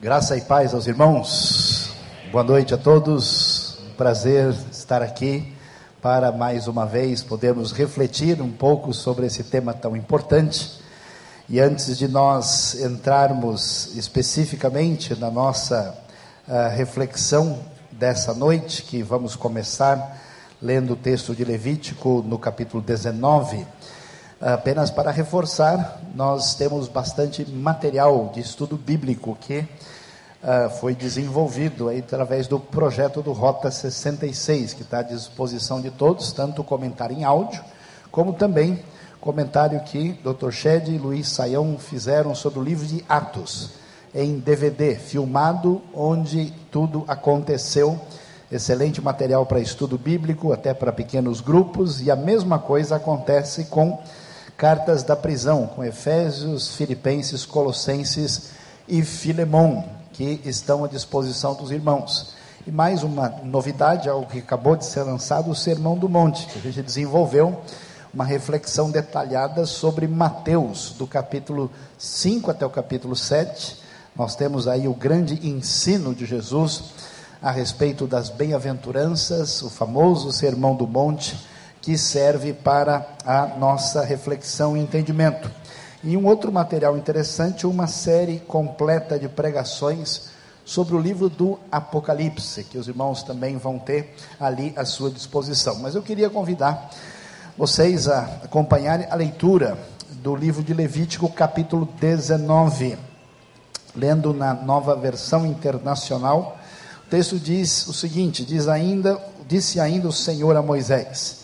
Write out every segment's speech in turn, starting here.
Graça e paz aos irmãos. Boa noite a todos. Um prazer estar aqui para mais uma vez podermos refletir um pouco sobre esse tema tão importante. E antes de nós entrarmos especificamente na nossa uh, reflexão dessa noite, que vamos começar lendo o texto de Levítico no capítulo 19, apenas para reforçar, nós temos bastante material de estudo bíblico que uh, foi desenvolvido aí, através do projeto do Rota 66, que está à disposição de todos, tanto comentário em áudio, como também comentário que Dr. Shed e Luiz Saião fizeram sobre o livro de Atos, em DVD, filmado, onde tudo aconteceu. Excelente material para estudo bíblico, até para pequenos grupos, e a mesma coisa acontece com cartas da prisão, com Efésios, Filipenses, Colossenses e Filemão que estão à disposição dos irmãos. E mais uma novidade, algo que acabou de ser lançado, o Sermão do Monte, que a gente desenvolveu uma reflexão detalhada sobre Mateus, do capítulo 5 até o capítulo 7. Nós temos aí o grande ensino de Jesus a respeito das bem-aventuranças, o famoso Sermão do Monte, que serve para a nossa reflexão e entendimento. E um outro material interessante, uma série completa de pregações sobre o livro do Apocalipse, que os irmãos também vão ter ali à sua disposição. Mas eu queria convidar vocês a acompanharem a leitura do livro de Levítico, capítulo 19. Lendo na nova versão internacional, o texto diz o seguinte: diz ainda, disse ainda o Senhor a Moisés: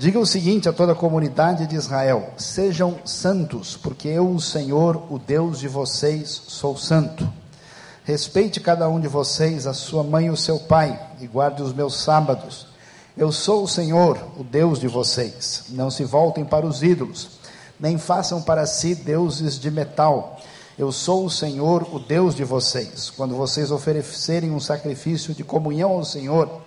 Diga o seguinte a toda a comunidade de Israel: sejam santos, porque eu, o Senhor, o Deus de vocês, sou santo. Respeite cada um de vocês, a sua mãe e o seu pai, e guarde os meus sábados. Eu sou o Senhor, o Deus de vocês. Não se voltem para os ídolos, nem façam para si deuses de metal. Eu sou o Senhor, o Deus de vocês. Quando vocês oferecerem um sacrifício de comunhão ao Senhor,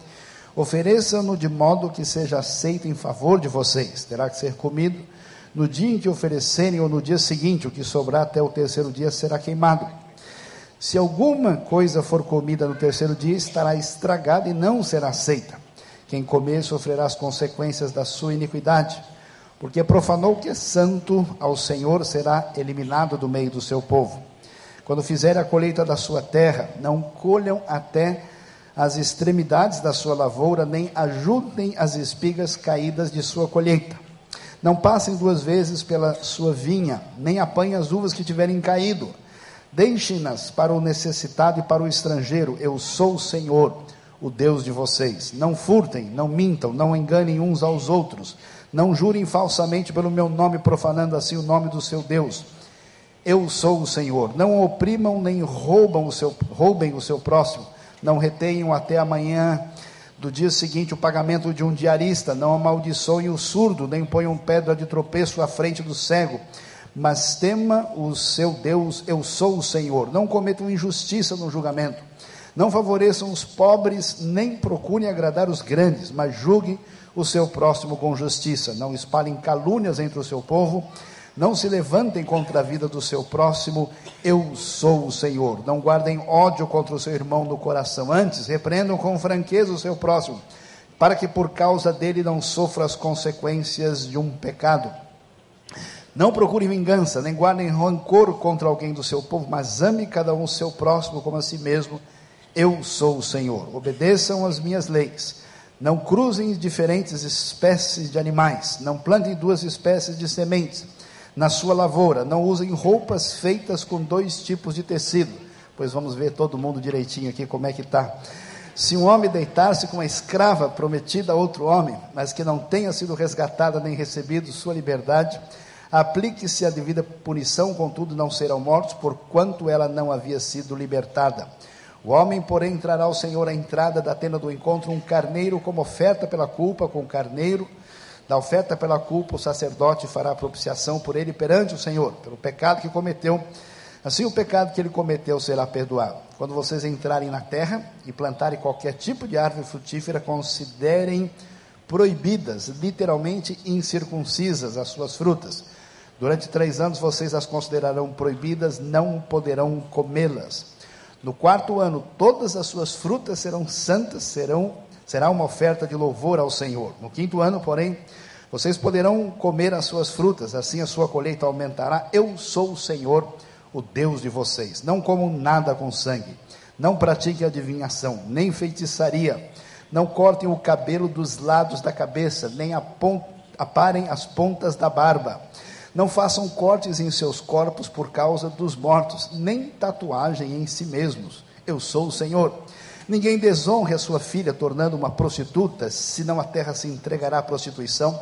Ofereçam-no de modo que seja aceito em favor de vocês. Terá que ser comido no dia em que oferecerem ou no dia seguinte. O que sobrar até o terceiro dia será queimado. Se alguma coisa for comida no terceiro dia, estará estragada e não será aceita. Quem comer sofrerá as consequências da sua iniquidade. Porque profanou o que é santo ao Senhor será eliminado do meio do seu povo. Quando fizer a colheita da sua terra, não colham até as extremidades da sua lavoura, nem ajudem as espigas caídas de sua colheita. Não passem duas vezes pela sua vinha, nem apanhem as uvas que tiverem caído. Deixem-nas para o necessitado e para o estrangeiro. Eu sou o Senhor, o Deus de vocês. Não furtem, não mintam, não enganem uns aos outros. Não jurem falsamente pelo meu nome, profanando assim o nome do seu Deus. Eu sou o Senhor. Não oprimam nem roubam o seu, roubem o seu próximo não retenham até amanhã do dia seguinte o pagamento de um diarista, não amaldiçoem o surdo, nem ponham pedra de tropeço à frente do cego, mas tema o seu Deus, eu sou o Senhor. Não cometam injustiça no julgamento, não favoreçam os pobres, nem procurem agradar os grandes, mas julguem o seu próximo com justiça. Não espalhem calúnias entre o seu povo, não se levantem contra a vida do seu próximo, eu sou o Senhor. Não guardem ódio contra o seu irmão no coração, antes repreendam com franqueza o seu próximo, para que por causa dele não sofra as consequências de um pecado. Não procure vingança, nem guardem rancor contra alguém do seu povo, mas ame cada um o seu próximo como a si mesmo. Eu sou o Senhor. Obedeçam as minhas leis. Não cruzem diferentes espécies de animais. Não plantem duas espécies de sementes na sua lavoura. Não usem roupas feitas com dois tipos de tecido. Pois vamos ver todo mundo direitinho aqui como é que está. Se um homem deitar-se com uma escrava prometida a outro homem, mas que não tenha sido resgatada nem recebido sua liberdade, aplique-se a devida punição, contudo não serão mortos, porquanto ela não havia sido libertada. O homem, porém, trará ao Senhor a entrada da tenda do encontro um carneiro como oferta pela culpa, com carneiro da oferta pela culpa, o sacerdote fará propiciação por ele perante o Senhor, pelo pecado que cometeu. Assim, o pecado que ele cometeu será perdoado. Quando vocês entrarem na terra e plantarem qualquer tipo de árvore frutífera, considerem proibidas, literalmente incircuncisas, as suas frutas. Durante três anos vocês as considerarão proibidas, não poderão comê-las. No quarto ano, todas as suas frutas serão santas, serão será uma oferta de louvor ao Senhor. No quinto ano, porém, vocês poderão comer as suas frutas, assim a sua colheita aumentará. Eu sou o Senhor, o Deus de vocês. Não comam nada com sangue, não pratiquem adivinhação, nem feitiçaria, não cortem o cabelo dos lados da cabeça, nem aparem as pontas da barba. Não façam cortes em seus corpos por causa dos mortos, nem tatuagem em si mesmos. Eu sou o Senhor. Ninguém desonre a sua filha, tornando uma prostituta, senão a terra se entregará à prostituição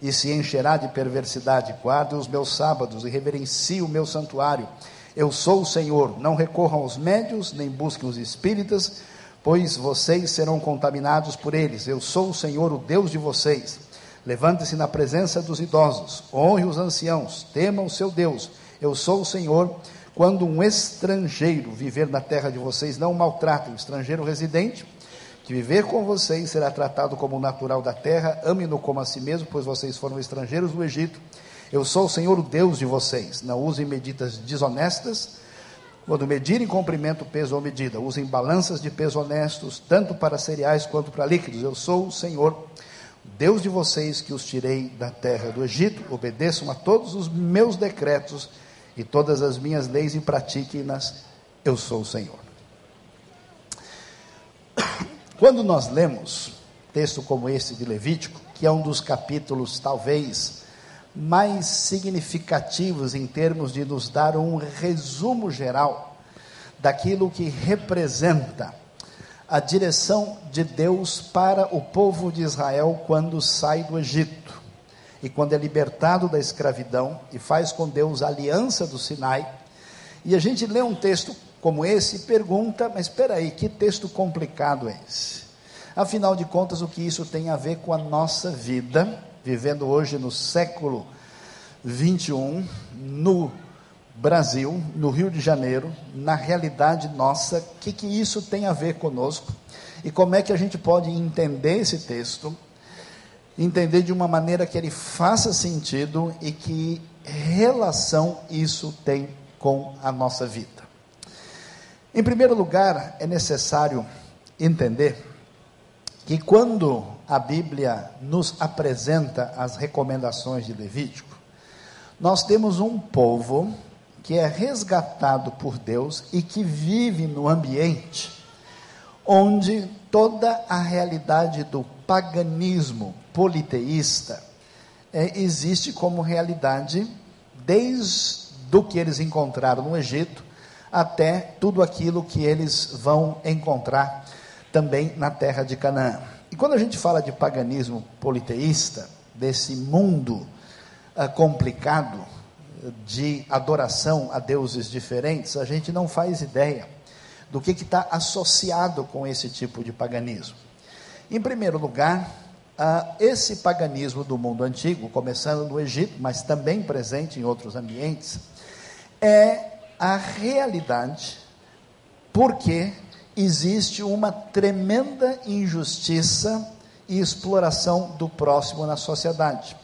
e se encherá de perversidade. Guardem os meus sábados e reverencie o meu santuário. Eu sou o Senhor. Não recorram aos médios, nem busquem os espíritas, pois vocês serão contaminados por eles. Eu sou o Senhor, o Deus de vocês. Levante-se na presença dos idosos, honre os anciãos, temam o seu Deus. Eu sou o Senhor quando um estrangeiro viver na terra de vocês, não maltrate o estrangeiro residente, que viver com vocês será tratado como natural da terra, ame-no como a si mesmo, pois vocês foram estrangeiros no Egito. Eu sou o Senhor, o Deus de vocês. Não usem medidas desonestas. Quando medirem comprimento, peso ou medida, usem balanças de peso honestos, tanto para cereais quanto para líquidos. Eu sou o Senhor, Deus de vocês, que os tirei da terra do Egito. Obedeçam a todos os meus decretos e todas as minhas leis e pratiquem-nas, eu sou o Senhor. Quando nós lemos texto como esse de Levítico, que é um dos capítulos talvez mais significativos em termos de nos dar um resumo geral daquilo que representa a direção de Deus para o povo de Israel quando sai do Egito e quando é libertado da escravidão e faz com Deus a aliança do Sinai. E a gente lê um texto como esse e pergunta: mas espera aí, que texto complicado é esse? Afinal de contas, o que isso tem a ver com a nossa vida, vivendo hoje no século 21, no Brasil, no Rio de Janeiro, na realidade nossa, o que, que isso tem a ver conosco? E como é que a gente pode entender esse texto entender de uma maneira que ele faça sentido e que relação isso tem com a nossa vida. Em primeiro lugar, é necessário entender que quando a Bíblia nos apresenta as recomendações de Levítico, nós temos um povo que é resgatado por Deus e que vive no ambiente onde toda a realidade do paganismo politeísta é, existe como realidade desde o que eles encontraram no Egito até tudo aquilo que eles vão encontrar também na terra de Canaã. E quando a gente fala de paganismo politeísta, desse mundo ah, complicado de adoração a deuses diferentes, a gente não faz ideia do que está associado com esse tipo de paganismo. Em primeiro lugar, uh, esse paganismo do mundo antigo, começando no Egito, mas também presente em outros ambientes, é a realidade porque existe uma tremenda injustiça e exploração do próximo na sociedade.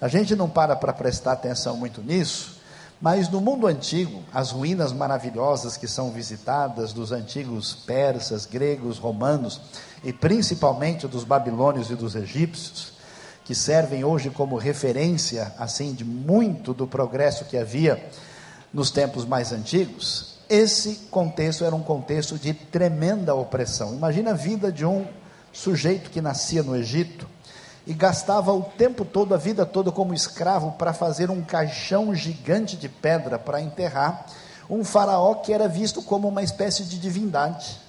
A gente não para para prestar atenção muito nisso, mas no mundo antigo, as ruínas maravilhosas que são visitadas dos antigos persas, gregos, romanos e principalmente dos babilônios e dos egípcios, que servem hoje como referência assim de muito do progresso que havia nos tempos mais antigos, esse contexto era um contexto de tremenda opressão. Imagina a vida de um sujeito que nascia no Egito, e gastava o tempo todo, a vida toda, como escravo, para fazer um caixão gigante de pedra para enterrar um faraó que era visto como uma espécie de divindade.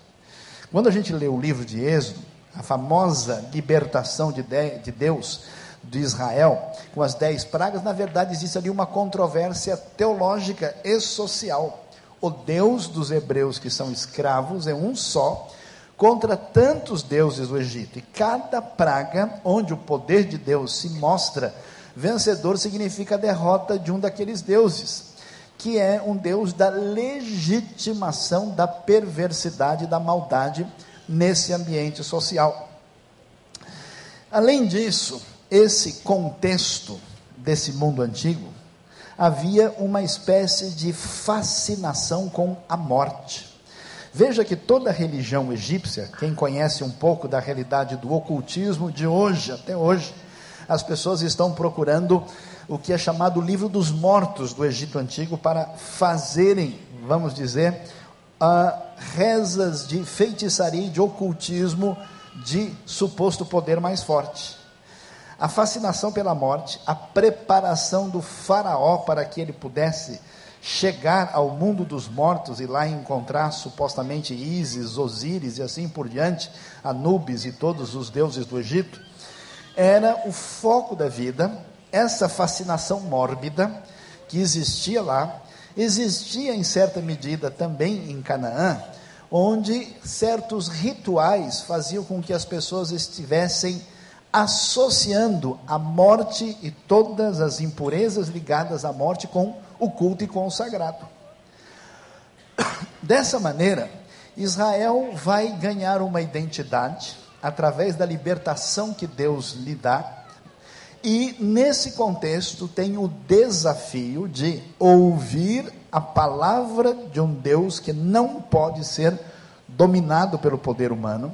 Quando a gente lê o livro de Êxodo, a famosa libertação de, de Deus de Israel, com as dez pragas, na verdade existe ali uma controvérsia teológica e social. O Deus dos hebreus que são escravos é um só, contra tantos deuses do Egito. E cada praga onde o poder de Deus se mostra vencedor significa a derrota de um daqueles deuses, que é um Deus da legitimação da perversidade, da maldade nesse ambiente social. Além disso, esse contexto desse mundo antigo havia uma espécie de fascinação com a morte. Veja que toda religião egípcia, quem conhece um pouco da realidade do ocultismo de hoje, até hoje, as pessoas estão procurando o que é chamado livro dos mortos do Egito Antigo para fazerem, vamos dizer, uh, rezas de feitiçaria e de ocultismo de suposto poder mais forte. A fascinação pela morte, a preparação do faraó para que ele pudesse chegar ao mundo dos mortos e lá encontrar supostamente Ísis, Osíris e assim por diante, Anubis e todos os deuses do Egito, era o foco da vida, essa fascinação mórbida que existia lá, existia em certa medida também em Canaã, onde certos rituais faziam com que as pessoas estivessem associando a morte e todas as impurezas ligadas à morte com o culto e com o sagrado. Dessa maneira, Israel vai ganhar uma identidade através da libertação que Deus lhe dá. E nesse contexto tem o desafio de ouvir a palavra de um Deus que não pode ser dominado pelo poder humano,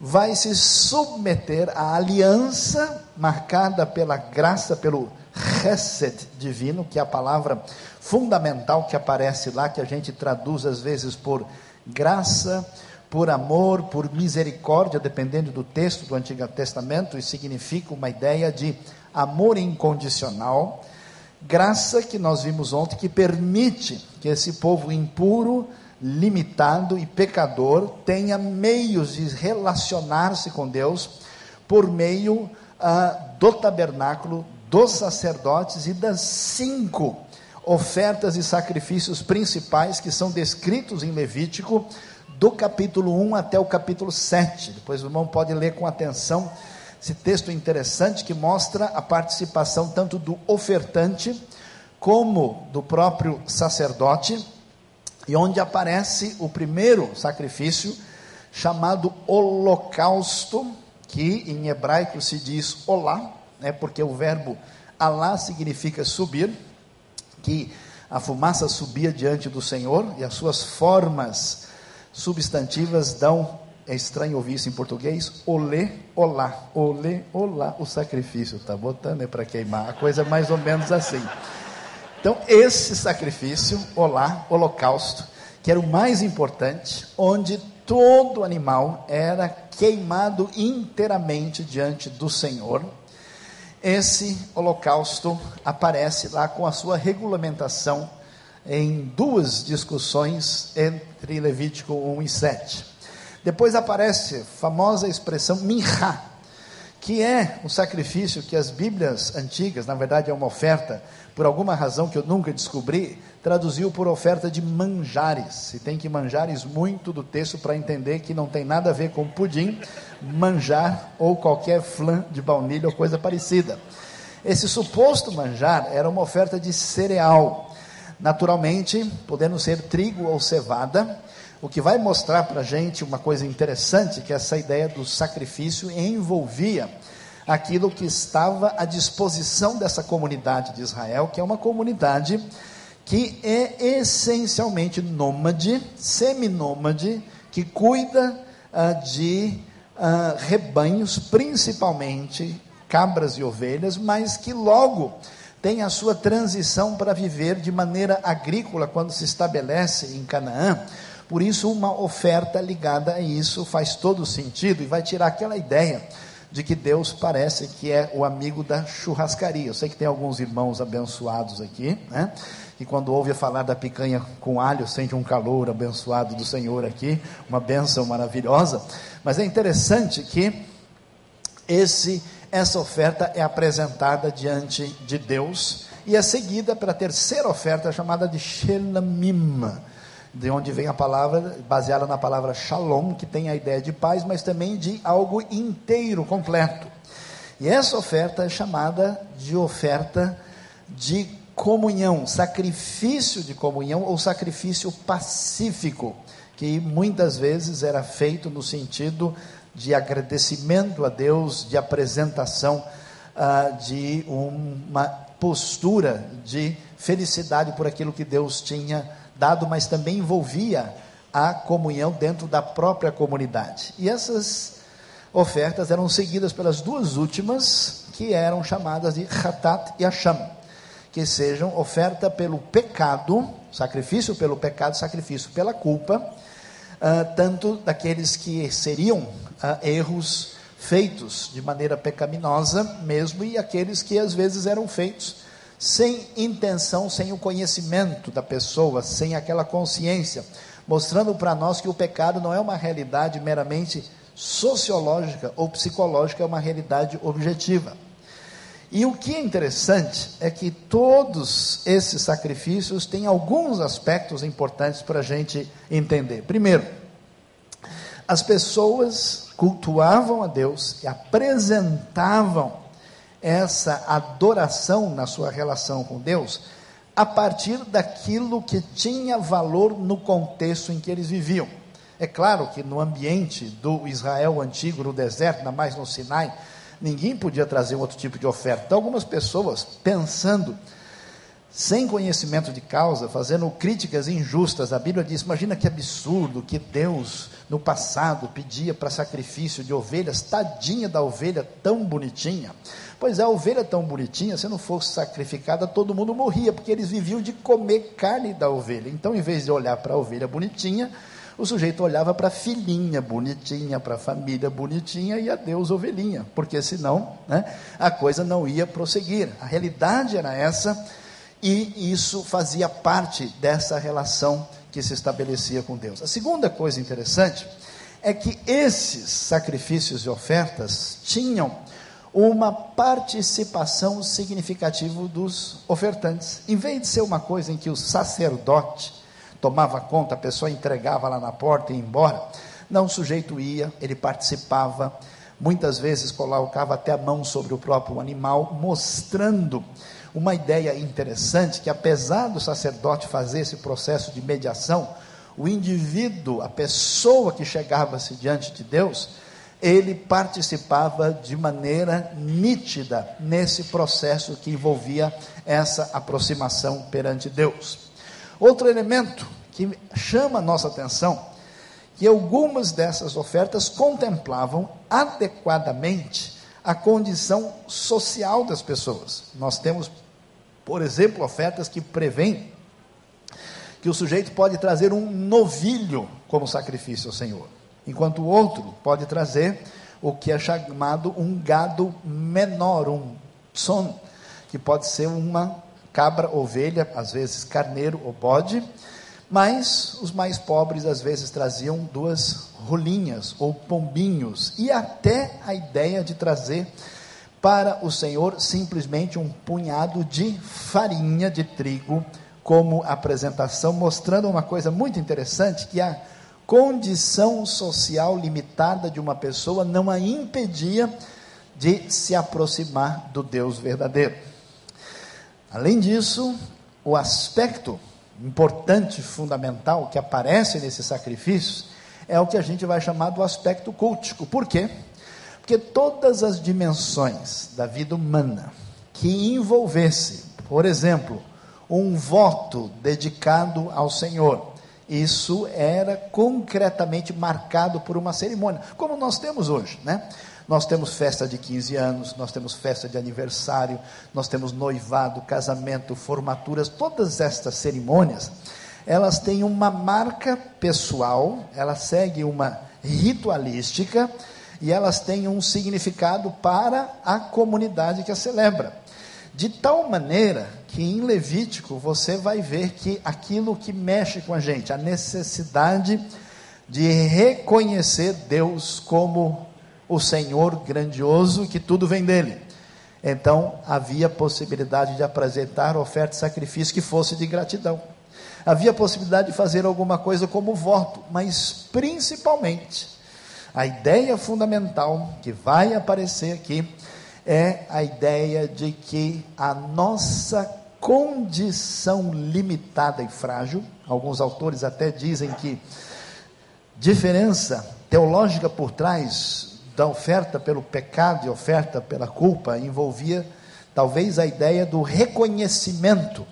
vai se submeter à aliança marcada pela graça, pelo Chesed divino, que é a palavra fundamental que aparece lá, que a gente traduz às vezes por graça, por amor, por misericórdia, dependendo do texto do Antigo Testamento, e significa uma ideia de amor incondicional. Graça que nós vimos ontem, que permite que esse povo impuro, limitado e pecador tenha meios de relacionar-se com Deus por meio ah, do tabernáculo, dos sacerdotes e das cinco ofertas e sacrifícios principais que são descritos em Levítico, do capítulo 1 até o capítulo 7. Depois o irmão pode ler com atenção esse texto interessante que mostra a participação tanto do ofertante como do próprio sacerdote, e onde aparece o primeiro sacrifício chamado holocausto, que em hebraico se diz olá, né, porque o verbo alá significa subir, que a fumaça subia diante do Senhor e as suas formas substantivas dão, é estranho ouvir isso em português, olê, olá, olê, olá, o sacrifício, está botando é para queimar, a coisa é mais ou menos assim. Então, esse sacrifício, olá, holocausto, que era o mais importante, onde todo animal era queimado inteiramente diante do Senhor, esse holocausto aparece lá com a sua regulamentação em duas discussões entre Levítico 1 e 7. Depois aparece a famosa expressão minha, que é um sacrifício que as Bíblias antigas, na verdade é uma oferta, por alguma razão que eu nunca descobri, traduziu por oferta de manjares. E tem que manjares muito do texto para entender que não tem nada a ver com pudim, manjar ou qualquer flan de baunilha ou coisa parecida. Esse suposto manjar era uma oferta de cereal, naturalmente, podendo ser trigo ou cevada, o que vai mostrar para a gente uma coisa interessante, que essa ideia do sacrifício envolvia aquilo que estava à disposição dessa comunidade de Israel, que é uma comunidade que é essencialmente nômade, seminômade, que cuida ah, de ah, rebanhos, principalmente cabras e ovelhas, mas que logo tem a sua transição para viver de maneira agrícola quando se estabelece em Canaã por isso, uma oferta ligada a isso faz todo sentido e vai tirar aquela ideia de que Deus parece que é o amigo da churrascaria. Eu sei que tem alguns irmãos abençoados aqui, né? Que quando ouve falar da picanha com alho, sente um calor abençoado do Senhor aqui, uma bênção maravilhosa. Mas é interessante que esse essa oferta é apresentada diante de Deus e é seguida pela terceira oferta chamada de Shelamim de onde vem a palavra, baseada na palavra shalom, que tem a ideia de paz, mas também de algo inteiro, completo. E essa oferta é chamada de oferta de comunhão, sacrifício de comunhão ou sacrifício pacífico, que muitas vezes era feito no sentido de agradecimento a Deus, de apresentação uh, de uma postura de felicidade por aquilo que Deus tinha dado, mas também envolvia a comunhão dentro da própria comunidade. E essas ofertas eram seguidas pelas duas últimas, que eram chamadas de Hatat e Asham, que sejam oferta pelo pecado, sacrifício pelo pecado, sacrifício pela culpa, uh, tanto daqueles que seriam uh, erros feitos de maneira pecaminosa mesmo, e aqueles que às vezes eram feitos sem intenção, sem o conhecimento da pessoa, sem aquela consciência, mostrando para nós que o pecado não é uma realidade meramente sociológica ou psicológica, é uma realidade objetiva. E o que é interessante é que todos esses sacrifícios têm alguns aspectos importantes para a gente entender. Primeiro, as pessoas cultuavam a Deus e apresentavam essa adoração na sua relação com Deus a partir daquilo que tinha valor no contexto em que eles viviam. É claro que no ambiente do Israel antigo, no deserto, ainda mais no Sinai, ninguém podia trazer outro tipo de oferta. Então, algumas pessoas, pensando, sem conhecimento de causa, fazendo críticas injustas, a Bíblia diz: imagina que absurdo que Deus, no passado, pedia para sacrifício de ovelhas, tadinha da ovelha tão bonitinha. Pois é, a ovelha tão bonitinha, se não fosse sacrificada, todo mundo morria, porque eles viviam de comer carne da ovelha. Então, em vez de olhar para a ovelha bonitinha, o sujeito olhava para a filhinha bonitinha, para a família bonitinha e a Deus ovelhinha, porque senão né, a coisa não ia prosseguir. A realidade era essa e isso fazia parte dessa relação que se estabelecia com Deus. A segunda coisa interessante é que esses sacrifícios e ofertas tinham uma participação significativa dos ofertantes. Em vez de ser uma coisa em que o sacerdote tomava conta, a pessoa entregava lá na porta e ia embora. Não, o sujeito ia, ele participava, muitas vezes colocava até a mão sobre o próprio animal, mostrando uma ideia interessante que apesar do sacerdote fazer esse processo de mediação, o indivíduo, a pessoa que chegava-se diante de Deus, ele participava de maneira nítida nesse processo que envolvia essa aproximação perante Deus. Outro elemento que chama a nossa atenção, que algumas dessas ofertas contemplavam adequadamente a condição social das pessoas. Nós temos, por exemplo, ofertas que prevêem que o sujeito pode trazer um novilho como sacrifício ao Senhor, enquanto o outro pode trazer o que é chamado um gado menor, um son, que pode ser uma cabra, ovelha, às vezes carneiro ou bode, mas os mais pobres às vezes traziam duas rolinhas ou pombinhos e até a ideia de trazer para o Senhor simplesmente um punhado de farinha de trigo como apresentação, mostrando uma coisa muito interessante que a condição social limitada de uma pessoa não a impedia de se aproximar do Deus verdadeiro. Além disso, o aspecto importante, fundamental, que aparece nesses sacrifícios, é o que a gente vai chamar do aspecto cultico. Por quê? Porque todas as dimensões da vida humana que envolvesse, por exemplo, um voto dedicado ao Senhor, isso era concretamente marcado por uma cerimônia, como nós temos hoje, né? Nós temos festa de 15 anos, nós temos festa de aniversário, nós temos noivado, casamento, formaturas, todas estas cerimônias, elas têm uma marca pessoal, elas seguem uma ritualística e elas têm um significado para a comunidade que a celebra. De tal maneira que em Levítico você vai ver que aquilo que mexe com a gente, a necessidade de reconhecer Deus como o Senhor grandioso, que tudo vem dele. Então havia possibilidade de apresentar oferta e sacrifício que fosse de gratidão. Havia possibilidade de fazer alguma coisa como voto, mas principalmente a ideia fundamental que vai aparecer aqui é a ideia de que a nossa condição limitada e frágil, alguns autores até dizem que diferença teológica por trás da oferta pelo pecado e oferta pela culpa envolvia talvez a ideia do reconhecimento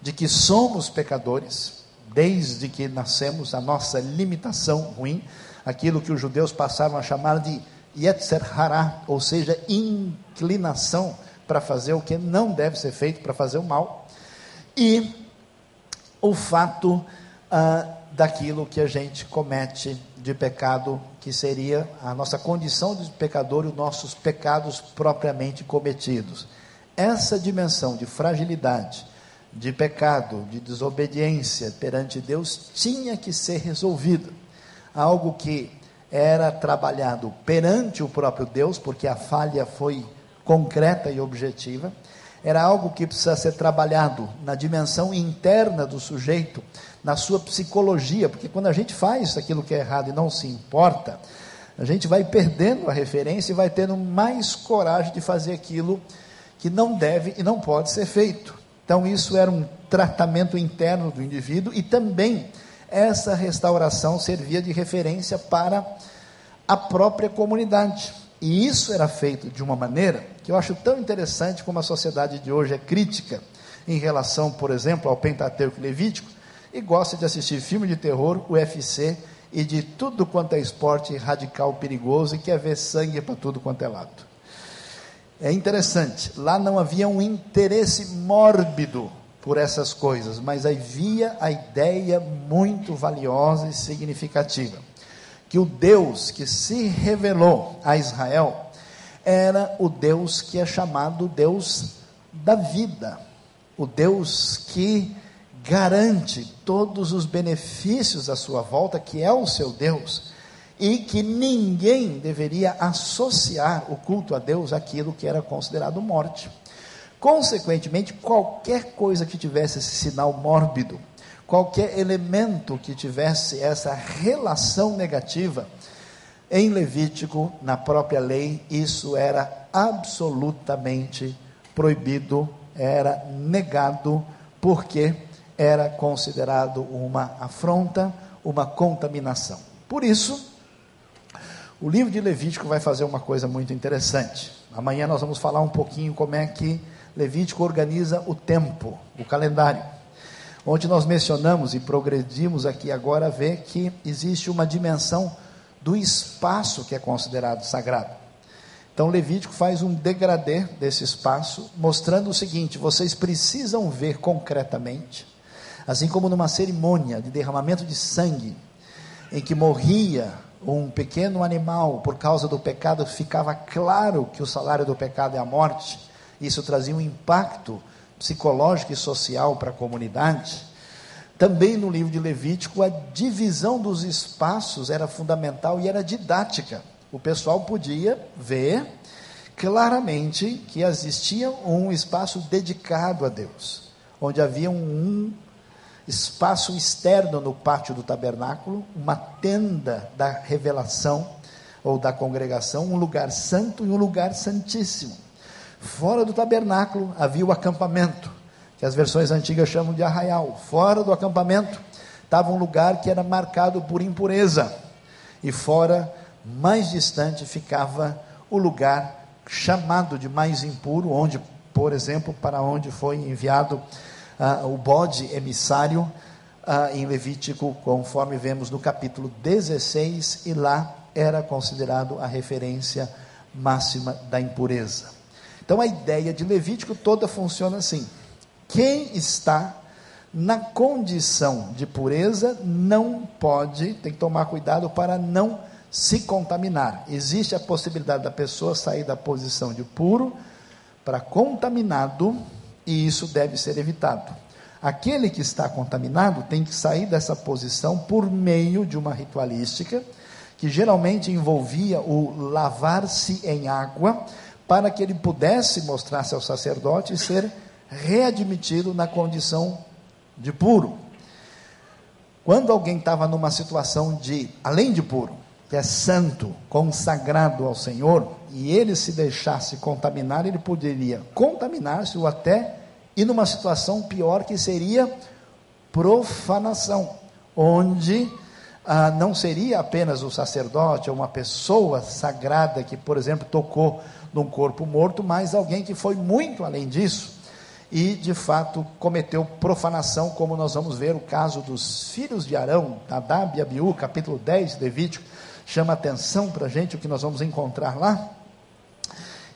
de que somos pecadores, desde que nascemos, a nossa limitação ruim, aquilo que os judeus passaram a chamar de Yetzer Hará, ou seja, inclinação para fazer o que não deve ser feito, para fazer o mal, e o fato ah, daquilo que a gente comete de pecado, que seria a nossa condição de pecador e os nossos pecados propriamente cometidos. Essa dimensão de fragilidade, de pecado, de desobediência perante Deus tinha que ser resolvida. Algo que era trabalhado perante o próprio Deus, porque a falha foi concreta e objetiva, era algo que precisa ser trabalhado na dimensão interna do sujeito, na sua psicologia, porque quando a gente faz aquilo que é errado e não se importa, a gente vai perdendo a referência e vai tendo mais coragem de fazer aquilo que não deve e não pode ser feito. Então, isso era um tratamento interno do indivíduo e também essa restauração servia de referência para a própria comunidade. E isso era feito de uma maneira que eu acho tão interessante como a sociedade de hoje é crítica em relação, por exemplo, ao Pentateuco Levítico e gosta de assistir filme de terror, UFC e de tudo quanto é esporte radical perigoso e quer ver sangue para tudo quanto é lado. É interessante, lá não havia um interesse mórbido por essas coisas, mas havia a ideia muito valiosa e significativa que o Deus que se revelou a Israel era o Deus que é chamado Deus da vida, o Deus que garante todos os benefícios à sua volta, que é o seu Deus, e que ninguém deveria associar o culto a Deus àquilo que era considerado morte. Consequentemente, qualquer coisa que tivesse esse sinal mórbido, qualquer elemento que tivesse essa relação negativa, em Levítico, na própria lei, isso era absolutamente proibido, era negado, porque era considerado uma afronta, uma contaminação. Por isso, o livro de Levítico vai fazer uma coisa muito interessante. Amanhã nós vamos falar um pouquinho como é que Levítico organiza o tempo, o calendário. Onde nós mencionamos e progredimos aqui agora ver que existe uma dimensão do espaço que é considerado sagrado. Então Levítico faz um degradê desse espaço, mostrando o seguinte: vocês precisam ver concretamente, assim como numa cerimônia de derramamento de sangue, em que morria um pequeno animal por causa do pecado, ficava claro que o salário do pecado é a morte. Isso trazia um impacto psicológico e social para a comunidade. Também no livro de Levítico, a divisão dos espaços era fundamental e era didática. O pessoal podia ver claramente que existia um espaço dedicado a Deus, onde havia um espaço externo no pátio do tabernáculo, uma tenda da revelação ou da congregação, um lugar santo e um lugar santíssimo. Fora do tabernáculo havia o acampamento, que as versões antigas chamam de arraial. Fora do acampamento estava um lugar que era marcado por impureza. E fora, mais distante, ficava o lugar chamado de mais impuro, onde, por exemplo, para onde foi enviado uh, o bode emissário uh, em Levítico, conforme vemos no capítulo 16, e lá era considerado a referência máxima da impureza. Então a ideia de Levítico toda funciona assim: quem está na condição de pureza não pode, tem que tomar cuidado para não se contaminar. Existe a possibilidade da pessoa sair da posição de puro para contaminado, e isso deve ser evitado. Aquele que está contaminado tem que sair dessa posição por meio de uma ritualística que geralmente envolvia o lavar-se em água para que ele pudesse mostrar-se ao sacerdote e ser readmitido na condição de puro. Quando alguém estava numa situação de, além de puro, que é santo, consagrado ao Senhor, e ele se deixasse contaminar, ele poderia contaminar-se ou até ir numa situação pior que seria profanação, onde ah, não seria apenas o sacerdote ou uma pessoa sagrada que, por exemplo, tocou num corpo morto, mas alguém que foi muito além disso e de fato cometeu profanação, como nós vamos ver o caso dos filhos de Arão, Nadab e Abiú, capítulo 10 de Levítico, chama atenção para a gente o que nós vamos encontrar lá.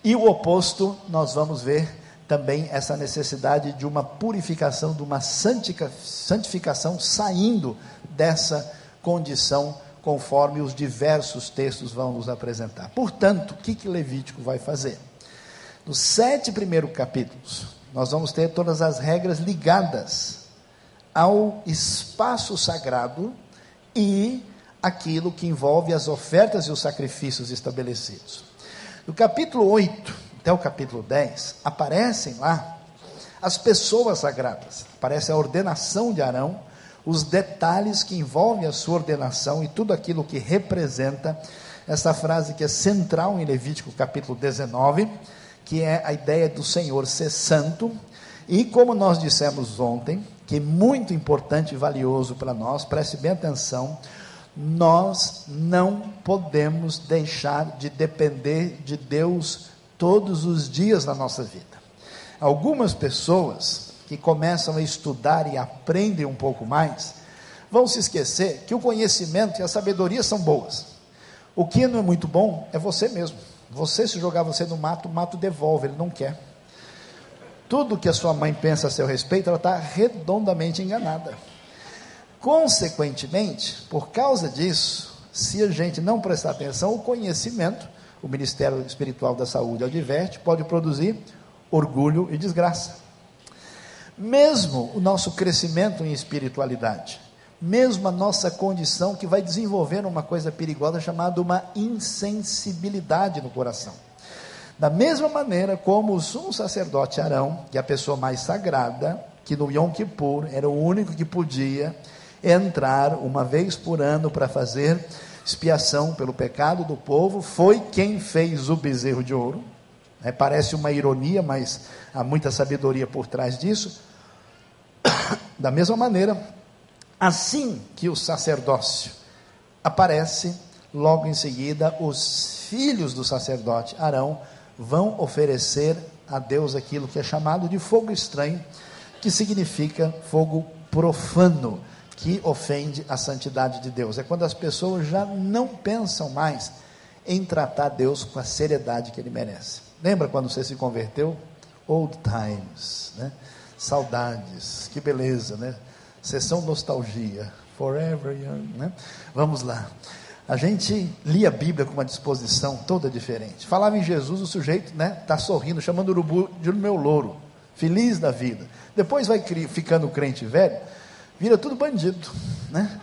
E o oposto, nós vamos ver também essa necessidade de uma purificação, de uma santificação saindo dessa condição, conforme os diversos textos vão nos apresentar. Portanto, o que, que Levítico vai fazer? Nos sete primeiros capítulos, nós vamos ter todas as regras ligadas ao espaço sagrado e aquilo que envolve as ofertas e os sacrifícios estabelecidos. Do capítulo 8 até o capítulo 10, aparecem lá as pessoas sagradas, aparece a ordenação de Arão, os detalhes que envolvem a sua ordenação e tudo aquilo que representa essa frase que é central em Levítico capítulo 19, que é a ideia do Senhor ser santo, e como nós dissemos ontem, que é muito importante e valioso para nós, preste bem atenção, nós não podemos deixar de depender de Deus todos os dias da nossa vida. Algumas pessoas que começam a estudar e aprendem um pouco mais, vão se esquecer que o conhecimento e a sabedoria são boas. O que não é muito bom é você mesmo. Você, se jogar você no mato, o mato devolve, ele não quer. Tudo que a sua mãe pensa a seu respeito, ela está redondamente enganada. Consequentemente, por causa disso, se a gente não prestar atenção, o conhecimento, o Ministério Espiritual da Saúde adverte, pode produzir orgulho e desgraça. Mesmo o nosso crescimento em espiritualidade, mesmo a nossa condição que vai desenvolver uma coisa perigosa chamada uma insensibilidade no coração. Da mesma maneira como o sumo sacerdote Arão, que é a pessoa mais sagrada, que no Yom Kippur era o único que podia entrar uma vez por ano para fazer expiação pelo pecado do povo, foi quem fez o bezerro de ouro. É, parece uma ironia, mas há muita sabedoria por trás disso. Da mesma maneira, assim que o sacerdócio aparece, logo em seguida, os filhos do sacerdote Arão vão oferecer a Deus aquilo que é chamado de fogo estranho, que significa fogo profano que ofende a santidade de Deus. É quando as pessoas já não pensam mais em tratar Deus com a seriedade que ele merece. Lembra quando você se converteu? Old times, né? Saudades, que beleza, né? Sessão nostalgia, forever young, né? Vamos lá. A gente lia a Bíblia com uma disposição toda diferente. Falava em Jesus, o sujeito, né, tá sorrindo, chamando o urubu de meu louro, feliz da vida. Depois vai ficando crente velho, vira tudo bandido, né?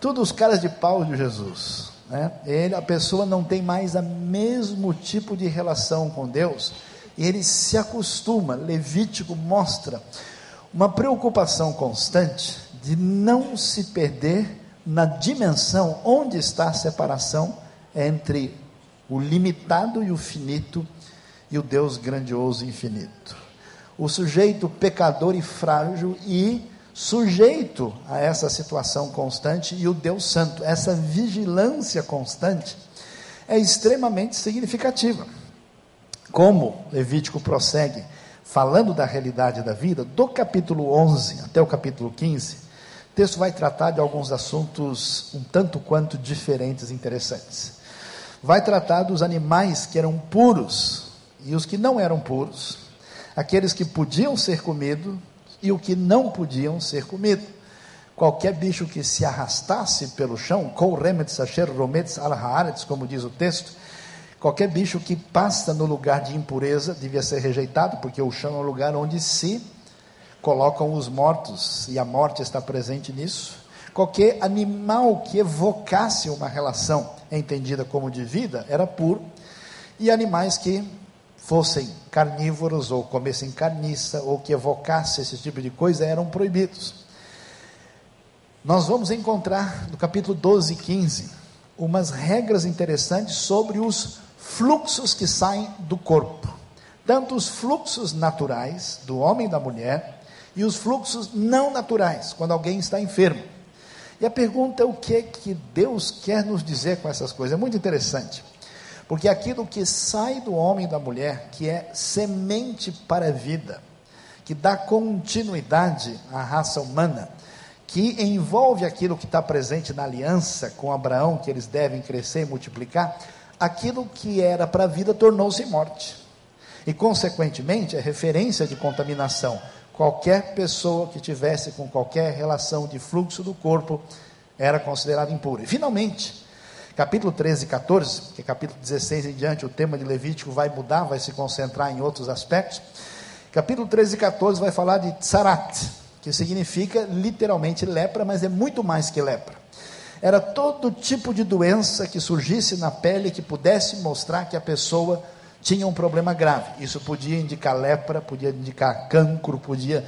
Tudo os caras de pau de Jesus, né? Ele, a pessoa não tem mais o mesmo tipo de relação com Deus, e ele se acostuma. Levítico mostra uma preocupação constante de não se perder na dimensão onde está a separação entre o limitado e o finito e o Deus grandioso e infinito. O sujeito pecador e frágil e sujeito a essa situação constante e o Deus Santo. Essa vigilância constante é extremamente significativa. Como Levítico prossegue falando da realidade da vida, do capítulo 11 até o capítulo 15, o texto vai tratar de alguns assuntos um tanto quanto diferentes e interessantes. Vai tratar dos animais que eram puros e os que não eram puros, aqueles que podiam ser comidos e o que não podiam ser comido. Qualquer bicho que se arrastasse pelo chão, como diz o texto, qualquer bicho que passa no lugar de impureza devia ser rejeitado, porque o chão é o lugar onde se colocam os mortos, e a morte está presente nisso. Qualquer animal que evocasse uma relação entendida como de vida era puro, e animais que fossem carnívoros ou comessem carniça ou que evocasse esse tipo de coisa eram proibidos. Nós vamos encontrar no capítulo 12 e 15 umas regras interessantes sobre os fluxos que saem do corpo, tanto os fluxos naturais do homem e da mulher e os fluxos não naturais, quando alguém está enfermo. E a pergunta é o que que Deus quer nos dizer com essas coisas? É muito interessante. Porque aquilo que sai do homem e da mulher, que é semente para a vida, que dá continuidade à raça humana, que envolve aquilo que está presente na aliança com Abraão, que eles devem crescer e multiplicar, aquilo que era para a vida tornou-se morte. E, consequentemente, é referência de contaminação. Qualquer pessoa que tivesse com qualquer relação de fluxo do corpo era considerada impura. E, finalmente, capítulo 13 e 14, que é capítulo 16 em diante, o tema de Levítico vai mudar, vai se concentrar em outros aspectos. Capítulo 13 e 14 vai falar de tsarat, que significa literalmente lepra, mas é muito mais que lepra. Era todo tipo de doença que surgisse na pele que pudesse mostrar que a pessoa tinha um problema grave. Isso podia indicar lepra, podia indicar cancro, podia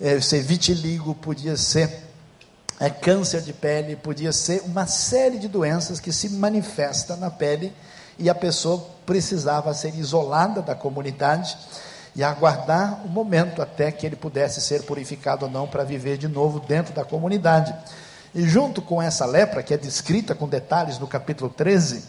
é, ser vitiligo, podia ser é, câncer de pele, podia ser uma série de doenças que se manifesta na pele e a pessoa precisava ser isolada da comunidade e aguardar o momento até que ele pudesse ser purificado ou não para viver de novo dentro da comunidade. E junto com essa lepra, que é descrita com detalhes no capítulo 13,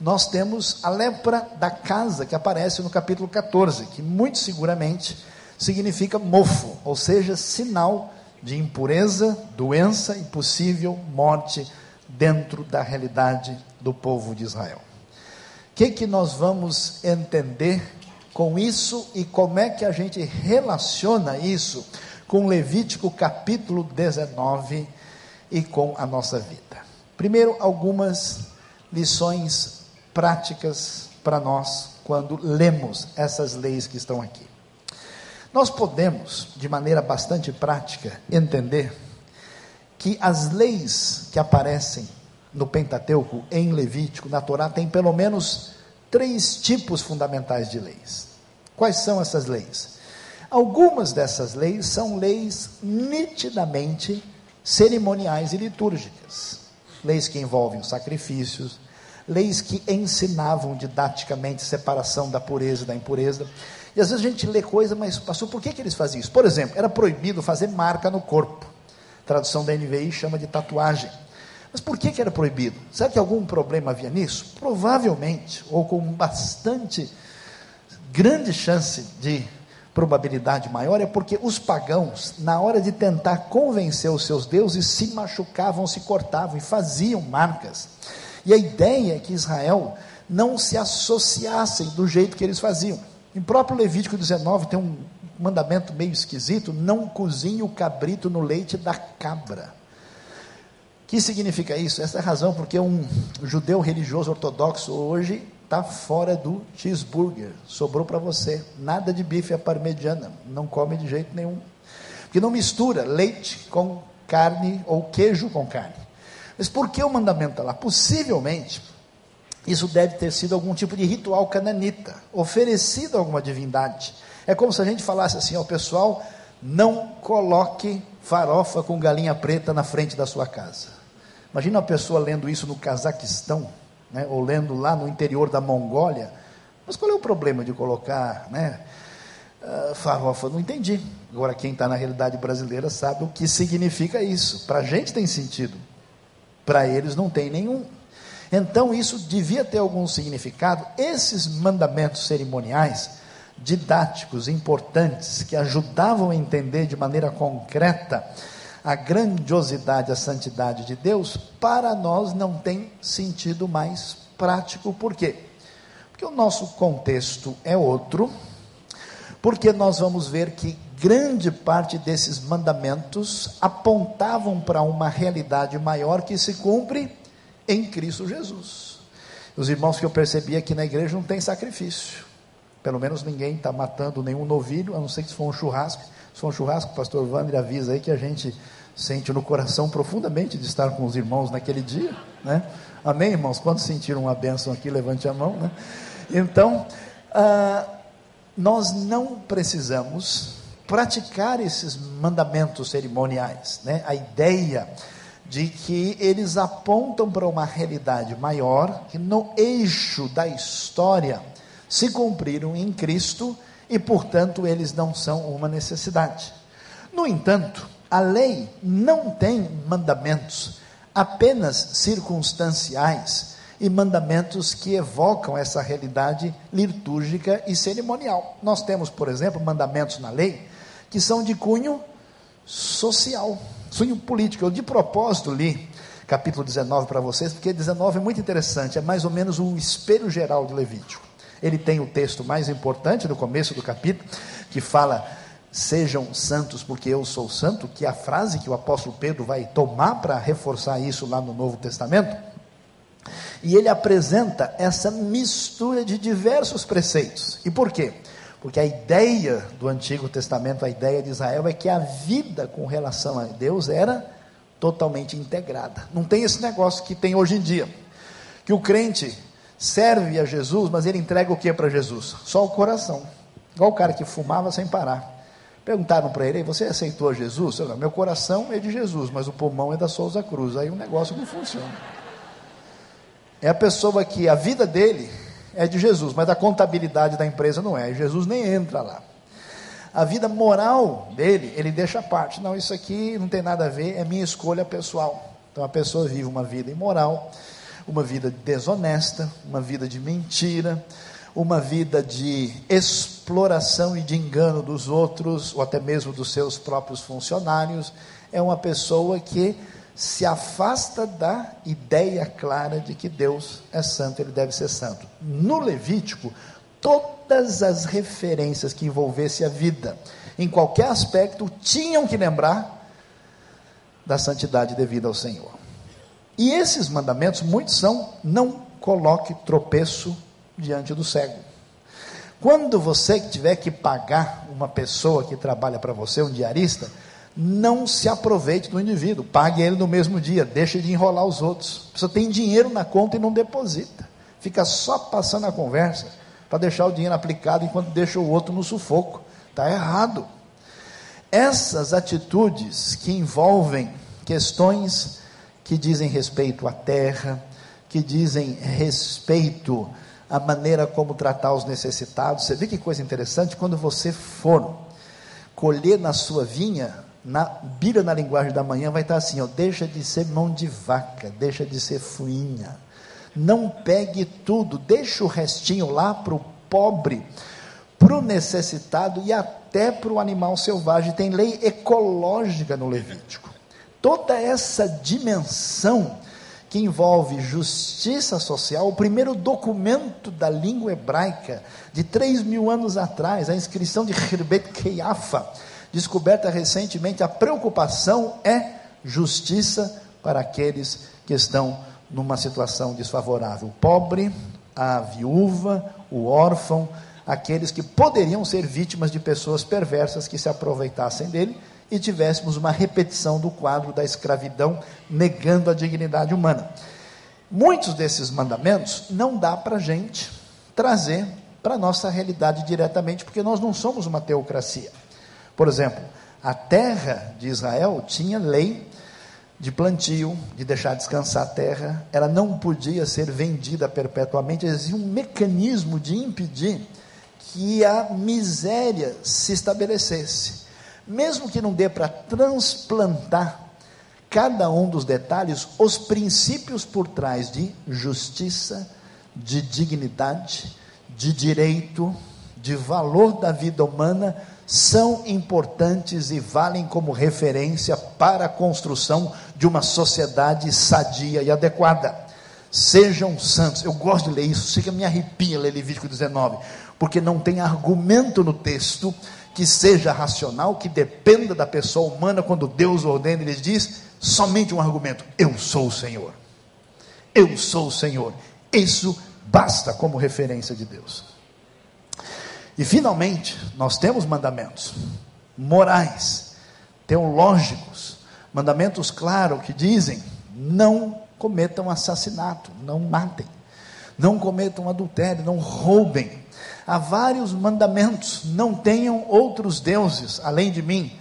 nós temos a lepra da casa, que aparece no capítulo 14, que muito seguramente significa mofo, ou seja, sinal de impureza, doença e possível morte dentro da realidade do povo de Israel. O que, que nós vamos entender com isso e como é que a gente relaciona isso com Levítico capítulo 19 e com a nossa vida? Primeiro, algumas lições práticas para nós quando lemos essas leis que estão aqui. Nós podemos, de maneira bastante prática, entender que as leis que aparecem no Pentateuco, em Levítico, na Torá, tem pelo menos três tipos fundamentais de leis. Quais são essas leis? Algumas dessas leis são leis nitidamente cerimoniais e litúrgicas. Leis que envolvem sacrifícios, leis que ensinavam didaticamente separação da pureza e da impureza. E às vezes a gente lê coisa, mas pastor, por que, que eles faziam isso? Por exemplo, era proibido fazer marca no corpo. A tradução da NVI chama de tatuagem. Mas por que, que era proibido? Será que algum problema havia nisso? Provavelmente, ou com bastante grande chance de probabilidade maior, é porque os pagãos, na hora de tentar convencer os seus deuses, se machucavam, se cortavam e faziam marcas. E a ideia é que Israel não se associassem do jeito que eles faziam. Em próprio Levítico 19 tem um mandamento meio esquisito: não cozinhe o cabrito no leite da cabra. O que significa isso? Essa é a razão porque um judeu religioso ortodoxo hoje está fora do cheeseburger. Sobrou para você. Nada de bife à parmegiana. Não come de jeito nenhum. Porque não mistura leite com carne ou queijo com carne. Mas por que o mandamento está lá? Possivelmente, isso deve ter sido algum tipo de ritual cananita, oferecido a alguma divindade. É como se a gente falasse assim ao pessoal: não coloque farofa com galinha preta na frente da sua casa. Imagina uma pessoa lendo isso no Cazaquistão, né, ou lendo lá no interior da Mongólia. Mas qual é o problema de colocar né, uh, farofa? Não entendi. Agora, quem está na realidade brasileira sabe o que significa isso. Para a gente tem sentido. Para eles não tem nenhum. Então isso devia ter algum significado. Esses mandamentos cerimoniais, didáticos, importantes, que ajudavam a entender de maneira concreta a grandiosidade, a santidade de Deus, para nós não tem sentido mais prático. Por quê? Porque o nosso contexto é outro, porque nós vamos ver que grande parte desses mandamentos apontavam para uma realidade maior que se cumpre em Cristo Jesus. Os irmãos que eu percebi aqui na igreja não tem sacrifício. Pelo menos ninguém está matando nenhum novilho, a não ser que se for um churrasco. Se for um churrasco, o pastor Wander avisa aí que a gente sente no coração profundamente de estar com os irmãos naquele dia. Né? Amém, irmãos? Quando sentiram uma bênção aqui, levante a mão. Né? Então, ah, nós não precisamos praticar esses mandamentos cerimoniais, né? A ideia de que eles apontam para uma realidade maior que no eixo da história se cumpriram em Cristo e, portanto, eles não são uma necessidade. No entanto, a lei não tem mandamentos apenas circunstanciais e mandamentos que evocam essa realidade litúrgica e cerimonial. Nós temos, por exemplo, mandamentos na lei que são de cunho social, cunho político. Eu de propósito li capítulo 19 para vocês, porque 19 é muito interessante, é mais ou menos um espelho geral de Levítico. Ele tem o texto mais importante no começo do capítulo, que fala sejam santos porque eu sou santo, que é a frase que o apóstolo Pedro vai tomar para reforçar isso lá no Novo Testamento. E ele apresenta essa mistura de diversos preceitos. E por quê? Porque a ideia do Antigo Testamento, a ideia de Israel é que a vida com relação a Deus era totalmente integrada. Não tem esse negócio que tem hoje em dia, que o crente serve a Jesus, mas ele entrega o que para Jesus? Só o coração. Igual o cara que fumava sem parar. Perguntaram para ele, você aceitou Jesus? Eu, meu coração é de Jesus, mas o pulmão é da Souza Cruz. Aí o negócio não funciona. É a pessoa que a vida dele é de Jesus, mas a contabilidade da empresa não é. Jesus nem entra lá. A vida moral dele, ele deixa a parte. Não, isso aqui não tem nada a ver, é minha escolha pessoal. Então a pessoa vive uma vida imoral, uma vida desonesta, uma vida de mentira, uma vida de exploração e de engano dos outros, ou até mesmo dos seus próprios funcionários. É uma pessoa que se afasta da ideia clara de que Deus é santo, ele deve ser santo. No Levítico, todas as referências que envolvessem a vida, em qualquer aspecto, tinham que lembrar da santidade devida ao Senhor. E esses mandamentos, muitos são: não coloque tropeço diante do cego. Quando você tiver que pagar uma pessoa que trabalha para você, um diarista, não se aproveite do indivíduo, pague ele no mesmo dia, deixe de enrolar os outros. Pessoa tem dinheiro na conta e não deposita, fica só passando a conversa para deixar o dinheiro aplicado enquanto deixa o outro no sufoco. Está errado. Essas atitudes que envolvem questões que dizem respeito à terra, que dizem respeito à maneira como tratar os necessitados. Você vê que coisa interessante? Quando você for colher na sua vinha, na Bíblia, na linguagem da manhã, vai estar assim: ó, deixa de ser mão de vaca, deixa de ser fuinha. Não pegue tudo, deixa o restinho lá para o pobre, para o necessitado e até para o animal selvagem. Tem lei ecológica no Levítico. Toda essa dimensão que envolve justiça social, o primeiro documento da língua hebraica, de três mil anos atrás, a inscrição de Herbet Keiafa, descoberta recentemente, a preocupação é justiça para aqueles que estão numa situação desfavorável. O pobre, a viúva, o órfão, aqueles que poderiam ser vítimas de pessoas perversas que se aproveitassem dele e tivéssemos uma repetição do quadro da escravidão negando a dignidade humana. Muitos desses mandamentos não dá para a gente trazer para a nossa realidade diretamente, porque nós não somos uma teocracia. Por exemplo, a terra de Israel tinha lei de plantio, de deixar descansar a terra, ela não podia ser vendida perpetuamente, existia um mecanismo de impedir que a miséria se estabelecesse. Mesmo que não dê para transplantar cada um dos detalhes, os princípios por trás de justiça, de dignidade, de direito, de valor da vida humana são importantes e valem como referência para a construção de uma sociedade sadia e adequada. Sejam santos. Eu gosto de ler isso, chega me arrepia ler Levítico 19, porque não tem argumento no texto que seja racional, que dependa da pessoa humana quando Deus ordena, ele diz somente um argumento: eu sou o Senhor. Eu sou o Senhor. Isso basta como referência de Deus. E finalmente, nós temos mandamentos morais, teológicos, mandamentos claros que dizem: não cometam assassinato, não matem, não cometam adultério, não roubem. Há vários mandamentos, não tenham outros deuses além de mim.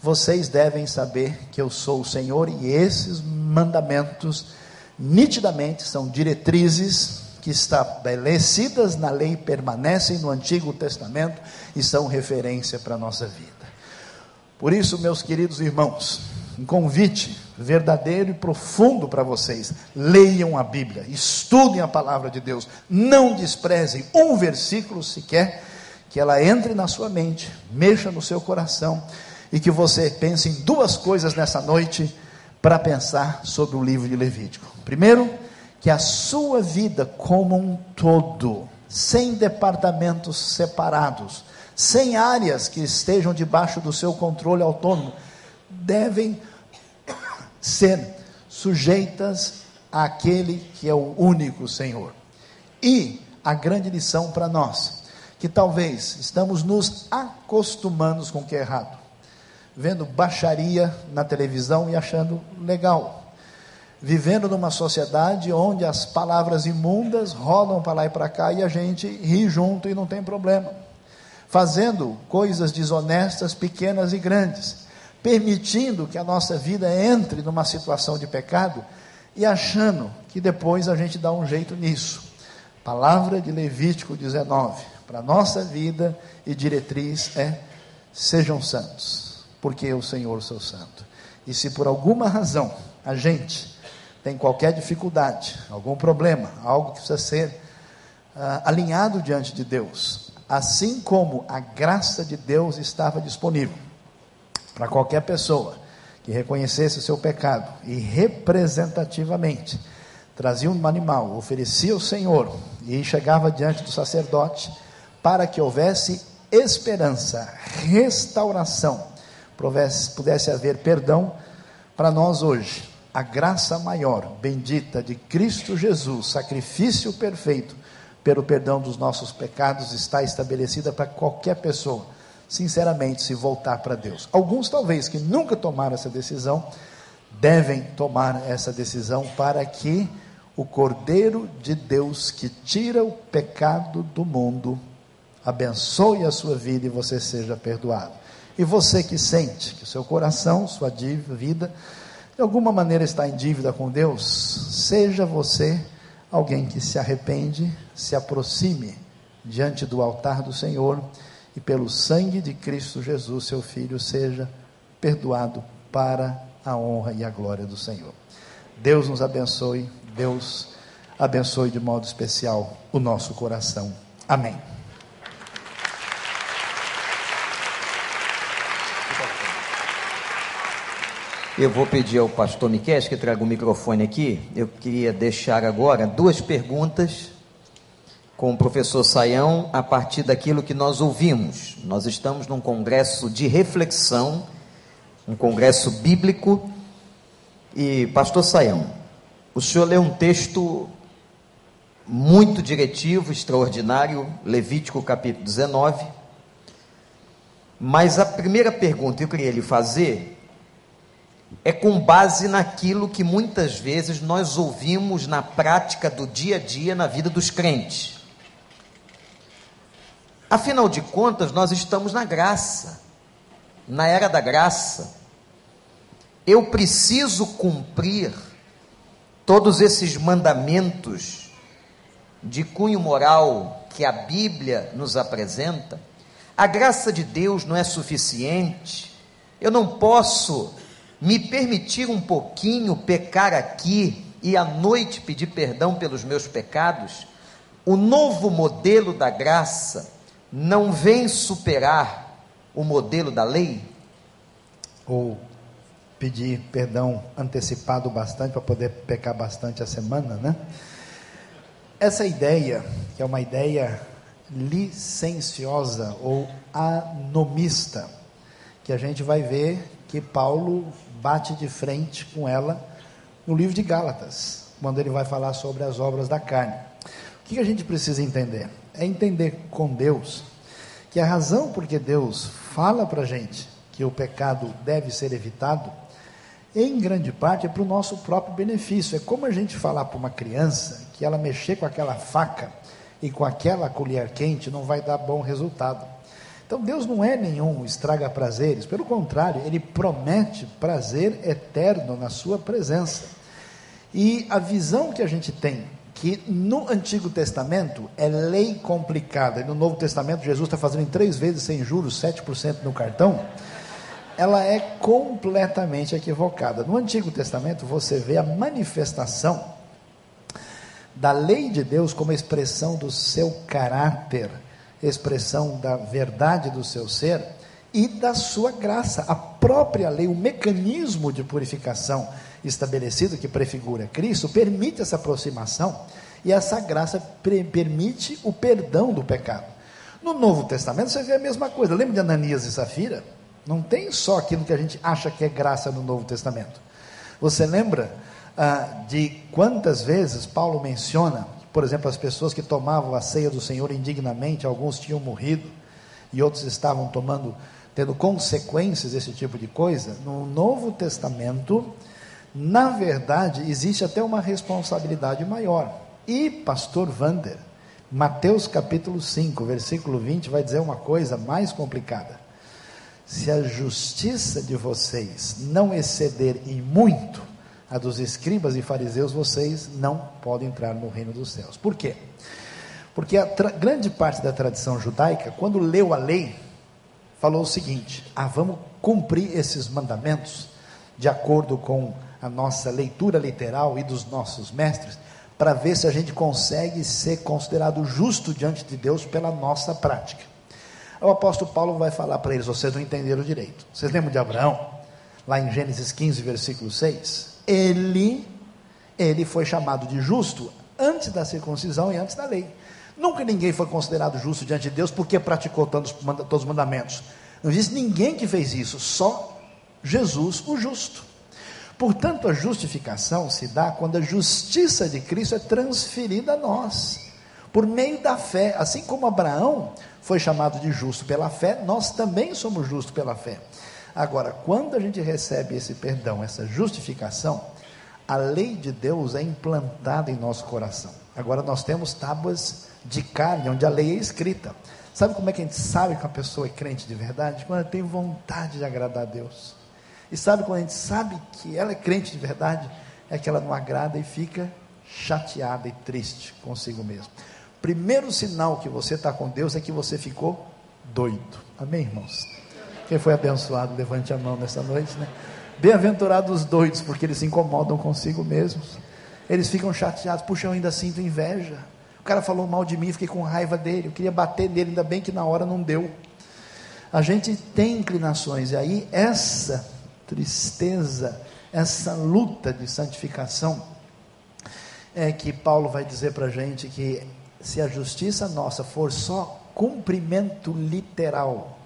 Vocês devem saber que eu sou o Senhor e esses mandamentos nitidamente são diretrizes que estabelecidas na lei permanecem no Antigo Testamento e são referência para a nossa vida. Por isso, meus queridos irmãos, um convite verdadeiro e profundo para vocês: leiam a Bíblia, estudem a palavra de Deus, não desprezem um versículo sequer que ela entre na sua mente, mexa no seu coração e que você pense em duas coisas nessa noite para pensar sobre o livro de Levítico. Primeiro, que a sua vida como um todo, sem departamentos separados, sem áreas que estejam debaixo do seu controle autônomo, devem ser sujeitas àquele que é o único Senhor. E a grande lição para nós, que talvez estamos nos acostumando com o que é errado, vendo baixaria na televisão e achando legal, vivendo numa sociedade onde as palavras imundas rolam para lá e para cá e a gente ri junto e não tem problema, fazendo coisas desonestas, pequenas e grandes, permitindo que a nossa vida entre numa situação de pecado e achando que depois a gente dá um jeito nisso. Palavra de Levítico 19, para nossa vida e diretriz é: sejam santos, porque o Senhor sou santo. E se por alguma razão a gente tem qualquer dificuldade, algum problema, algo que precisa ser uh, alinhado diante de Deus, assim como a graça de Deus estava disponível para qualquer pessoa que reconhecesse o seu pecado e representativamente trazia um animal, oferecia ao Senhor e chegava diante do sacerdote para que houvesse esperança, restauração, pudesse haver perdão para nós hoje a graça maior, bendita de Cristo Jesus, sacrifício perfeito pelo perdão dos nossos pecados, está estabelecida para qualquer pessoa, sinceramente, se voltar para Deus. Alguns, talvez, que nunca tomaram essa decisão, devem tomar essa decisão para que o Cordeiro de Deus que tira o pecado do mundo abençoe a sua vida e você seja perdoado. E você que sente que seu coração, sua vida, de alguma maneira está em dívida com Deus, seja você alguém que se arrepende, se aproxime diante do altar do Senhor e pelo sangue de Cristo Jesus, seu Filho, seja perdoado para a honra e a glória do Senhor. Deus nos abençoe, Deus abençoe de modo especial o nosso coração. Amém. Eu vou pedir ao pastor Miquel que traga o microfone aqui. Eu queria deixar agora duas perguntas com o professor Saião a partir daquilo que nós ouvimos. Nós estamos num congresso de reflexão, um congresso bíblico. E, pastor Saião, o senhor leu um texto muito diretivo, extraordinário, Levítico capítulo 19. Mas a primeira pergunta que eu queria lhe fazer é com base naquilo que muitas vezes nós ouvimos na prática do dia a dia na vida dos crentes. Afinal de contas, nós estamos na graça, na era da graça. Eu preciso cumprir todos esses mandamentos de cunho moral que a Bíblia nos apresenta. A graça de Deus não é suficiente. Eu não posso me permitir um pouquinho pecar aqui e à noite pedir perdão pelos meus pecados, o novo modelo da graça não vem superar o modelo da lei? Ou pedir perdão antecipado bastante para poder pecar bastante a semana, né? Essa ideia, que é uma ideia licenciosa ou anomista, que a gente vai ver que Paulo bate de frente com ela no livro de Gálatas, quando ele vai falar sobre as obras da carne. O que a gente precisa entender? É entender com Deus que a razão por que Deus fala para a gente que o pecado deve ser evitado, em grande parte é para o nosso próprio benefício. É como a gente falar para uma criança que ela mexer com aquela faca e com aquela colher quente não vai dar bom resultado. Então Deus não é nenhum estraga prazeres, pelo contrário, ele promete prazer eterno na sua presença. E a visão que a gente tem que no Antigo Testamento é lei complicada, e no Novo Testamento Jesus está fazendo em três vezes sem juros, 7% no cartão, ela é completamente equivocada. No Antigo Testamento você vê a manifestação da lei de Deus como expressão do seu caráter expressão da verdade do seu ser e da sua graça. A própria lei, o mecanismo de purificação estabelecido que prefigura Cristo, permite essa aproximação e essa graça permite o perdão do pecado. No Novo Testamento você vê a mesma coisa. Lembra de Ananias e Safira? Não tem só aquilo que a gente acha que é graça no Novo Testamento. Você lembra ah, de quantas vezes Paulo menciona, por exemplo, as pessoas que tomavam a ceia do Senhor indignamente, alguns tinham morrido e outros estavam tomando, tendo consequências desse tipo de coisa. No Novo Testamento, na verdade, existe até uma responsabilidade maior. E, pastor Vander, Mateus capítulo 5, versículo 20, vai dizer uma coisa mais complicada. Se a justiça de vocês não exceder em muito a dos escribas e fariseus, vocês não podem entrar no reino dos céus. Por quê? Porque a grande parte da tradição judaica, quando leu a lei, falou o seguinte: ah, vamos cumprir esses mandamentos de acordo com a nossa leitura literal e dos nossos mestres, para ver se a gente consegue ser considerado justo diante de Deus pela nossa prática. O apóstolo Paulo vai falar para eles: vocês não entenderam direito. Vocês lembram de Abraão? Lá em Gênesis 15, versículo 6. Ele, ele foi chamado de justo antes da circuncisão e antes da lei. Nunca ninguém foi considerado justo diante de Deus porque praticou todos, todos os mandamentos. Não existe ninguém que fez isso, só Jesus, o justo. Portanto, a justificação se dá quando a justiça de Cristo é transferida a nós, por meio da fé. Assim como Abraão foi chamado de justo pela fé, nós também somos justos pela fé. Agora, quando a gente recebe esse perdão, essa justificação, a lei de Deus é implantada em nosso coração. Agora nós temos tábuas de carne, onde a lei é escrita. Sabe como é que a gente sabe que a pessoa é crente de verdade? Quando ela tem vontade de agradar a Deus. E sabe quando a gente sabe que ela é crente de verdade? É que ela não agrada e fica chateada e triste consigo mesmo. Primeiro sinal que você está com Deus é que você ficou doido. Amém, irmãos? Quem foi abençoado, levante a mão nessa noite, né? Bem-aventurados os doidos, porque eles se incomodam consigo mesmos. Eles ficam chateados, puxa, eu ainda sinto inveja. O cara falou mal de mim, fiquei com raiva dele. Eu queria bater nele, ainda bem que na hora não deu. A gente tem inclinações, e aí essa tristeza, essa luta de santificação, é que Paulo vai dizer para a gente que se a justiça nossa for só cumprimento literal,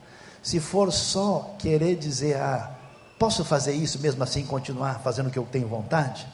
se for só querer dizer, ah, posso fazer isso mesmo assim continuar fazendo o que eu tenho vontade?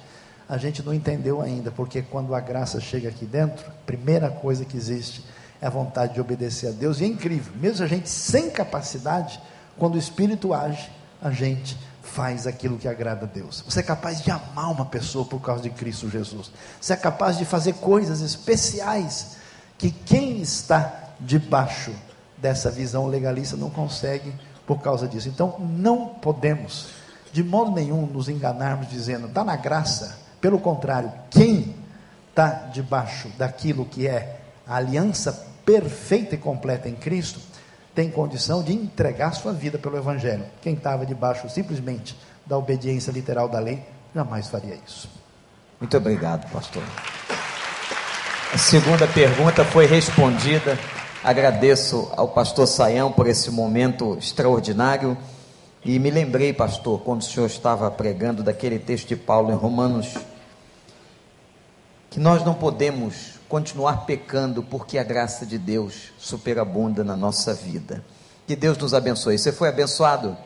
A gente não entendeu ainda, porque quando a graça chega aqui dentro, a primeira coisa que existe é a vontade de obedecer a Deus, e é incrível, mesmo a gente sem capacidade, quando o Espírito age, a gente faz aquilo que agrada a Deus. Você é capaz de amar uma pessoa por causa de Cristo Jesus. Você é capaz de fazer coisas especiais que quem está debaixo dessa visão legalista não consegue por causa disso. Então, não podemos, de modo nenhum, nos enganarmos dizendo, está na graça. Pelo contrário, quem está debaixo daquilo que é a aliança perfeita e completa em Cristo, tem condição de entregar sua vida pelo Evangelho. Quem estava debaixo simplesmente da obediência literal da lei, jamais faria isso. Muito obrigado, pastor. A segunda pergunta foi respondida. Agradeço ao pastor Saião por esse momento extraordinário. E me lembrei, pastor, quando o senhor estava pregando daquele texto de Paulo em Romanos, que nós não podemos continuar pecando, porque a graça de Deus superabunda na nossa vida. Que Deus nos abençoe. Você foi abençoado?